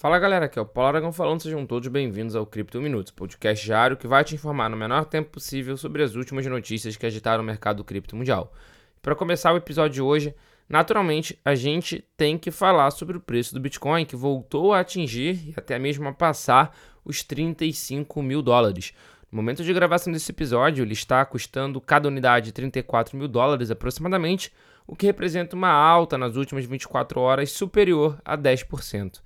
Fala galera, aqui é o Paulo Aragão falando, sejam todos bem-vindos ao Cripto Minutos, podcast diário que vai te informar no menor tempo possível sobre as últimas notícias que agitaram o mercado cripto mundial. Para começar o episódio de hoje, naturalmente a gente tem que falar sobre o preço do Bitcoin que voltou a atingir e até mesmo a passar os 35 mil dólares. No momento de gravação desse episódio, ele está custando cada unidade 34 mil dólares aproximadamente, o que representa uma alta nas últimas 24 horas superior a 10%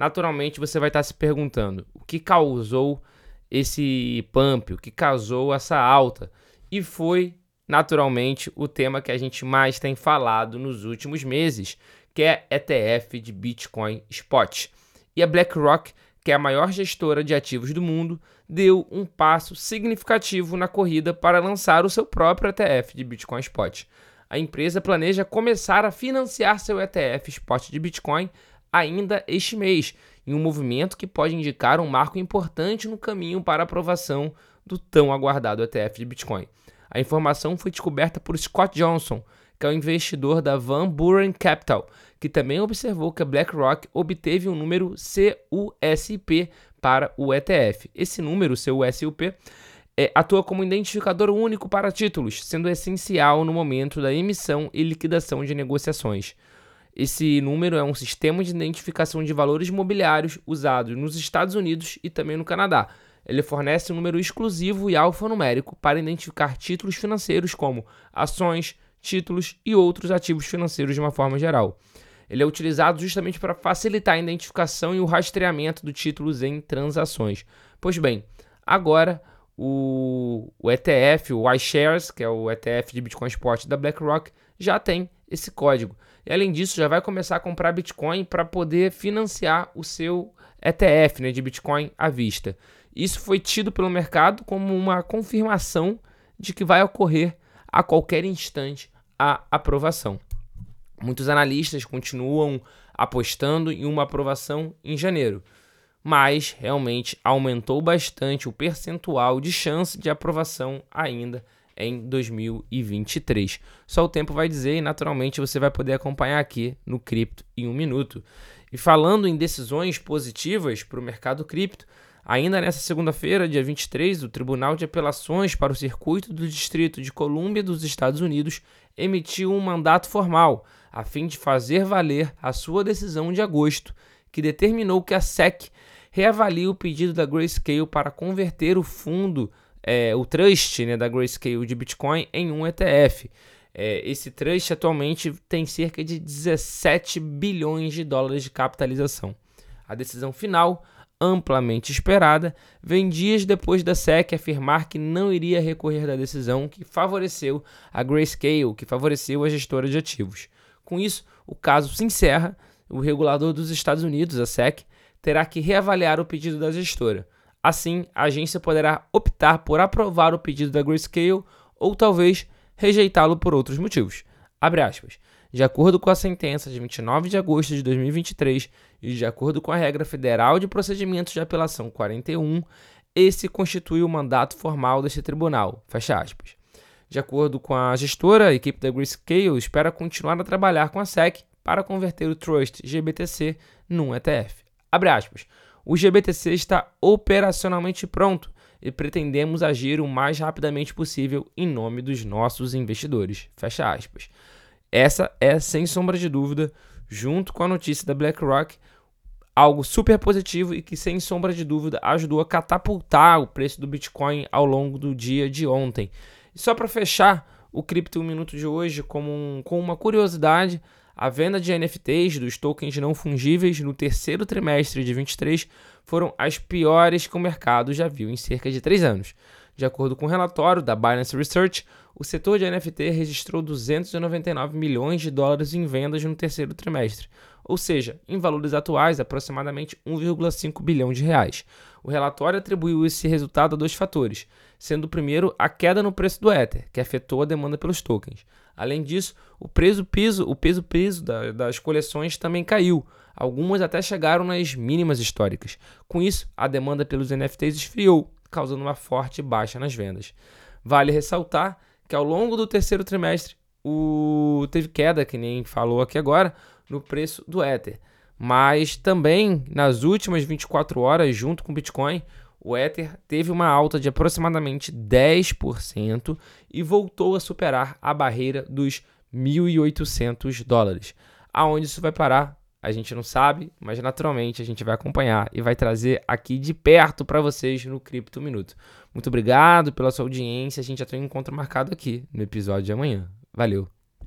naturalmente você vai estar se perguntando o que causou esse pump, o que causou essa alta. E foi naturalmente o tema que a gente mais tem falado nos últimos meses, que é ETF de Bitcoin Spot. E a BlackRock, que é a maior gestora de ativos do mundo, deu um passo significativo na corrida para lançar o seu próprio ETF de Bitcoin Spot. A empresa planeja começar a financiar seu ETF Spot de Bitcoin ainda este mês, em um movimento que pode indicar um marco importante no caminho para a aprovação do tão aguardado ETF de Bitcoin. A informação foi descoberta por Scott Johnson, que é o investidor da Van Buren Capital, que também observou que a BlackRock obteve um número CUSP para o ETF. Esse número, CUSP, é, atua como identificador único para títulos, sendo essencial no momento da emissão e liquidação de negociações. Esse número é um sistema de identificação de valores imobiliários usado nos Estados Unidos e também no Canadá. Ele fornece um número exclusivo e alfanumérico para identificar títulos financeiros como ações, títulos e outros ativos financeiros de uma forma geral. Ele é utilizado justamente para facilitar a identificação e o rastreamento de títulos em transações. Pois bem, agora o, o ETF, o iShares, que é o ETF de Bitcoin Spot da BlackRock, já tem esse código. E além disso, já vai começar a comprar Bitcoin para poder financiar o seu ETF né, de Bitcoin à vista. Isso foi tido pelo mercado como uma confirmação de que vai ocorrer a qualquer instante a aprovação. Muitos analistas continuam apostando em uma aprovação em janeiro, mas realmente aumentou bastante o percentual de chance de aprovação ainda em 2023. Só o tempo vai dizer e naturalmente você vai poder acompanhar aqui no Cripto em um minuto. E falando em decisões positivas para o mercado cripto, ainda nessa segunda-feira, dia 23, o Tribunal de Apelações para o Circuito do Distrito de Colômbia dos Estados Unidos emitiu um mandato formal a fim de fazer valer a sua decisão de agosto, que determinou que a SEC reavalie o pedido da Grayscale para converter o fundo é, o trust né, da Grayscale de Bitcoin em um ETF. É, esse trust atualmente tem cerca de 17 bilhões de dólares de capitalização. A decisão final, amplamente esperada, vem dias depois da SEC afirmar que não iria recorrer da decisão que favoreceu a Grayscale, que favoreceu a gestora de ativos. Com isso, o caso se encerra. O regulador dos Estados Unidos, a SEC, terá que reavaliar o pedido da gestora. Assim, a agência poderá optar por aprovar o pedido da Grayscale ou talvez rejeitá-lo por outros motivos. De acordo com a sentença de 29 de agosto de 2023 e de acordo com a regra federal de procedimentos de apelação 41, esse constitui o mandato formal deste tribunal. De acordo com a gestora, a equipe da Grayscale espera continuar a trabalhar com a SEC para converter o Trust GBTC num ETF. O GBTC está operacionalmente pronto e pretendemos agir o mais rapidamente possível em nome dos nossos investidores. Fecha aspas. Essa é, sem sombra de dúvida, junto com a notícia da BlackRock, algo super positivo e que, sem sombra de dúvida, ajudou a catapultar o preço do Bitcoin ao longo do dia de ontem. E só para fechar o Cripto 1 Minuto de hoje como um, com uma curiosidade, a venda de NFTs dos tokens não fungíveis no terceiro trimestre de 23 foram as piores que o mercado já viu em cerca de três anos. De acordo com o um relatório da Binance Research, o setor de NFT registrou 299 milhões de dólares em vendas no terceiro trimestre, ou seja, em valores atuais, aproximadamente 1,5 bilhão de reais. O relatório atribuiu esse resultado a dois fatores, sendo o primeiro a queda no preço do Ether, que afetou a demanda pelos tokens. Além disso, o peso piso, o peso piso da, das coleções também caiu. Algumas até chegaram nas mínimas históricas. Com isso, a demanda pelos NFTs esfriou, causando uma forte baixa nas vendas. Vale ressaltar que ao longo do terceiro trimestre o... teve queda, que nem falou aqui agora, no preço do Ether. Mas também nas últimas 24 horas, junto com o Bitcoin, o Ether teve uma alta de aproximadamente 10% e voltou a superar a barreira dos 1.800 dólares. Aonde isso vai parar? A gente não sabe, mas naturalmente a gente vai acompanhar e vai trazer aqui de perto para vocês no Cripto Minuto. Muito obrigado pela sua audiência. A gente já tem um encontro marcado aqui no episódio de amanhã. Valeu!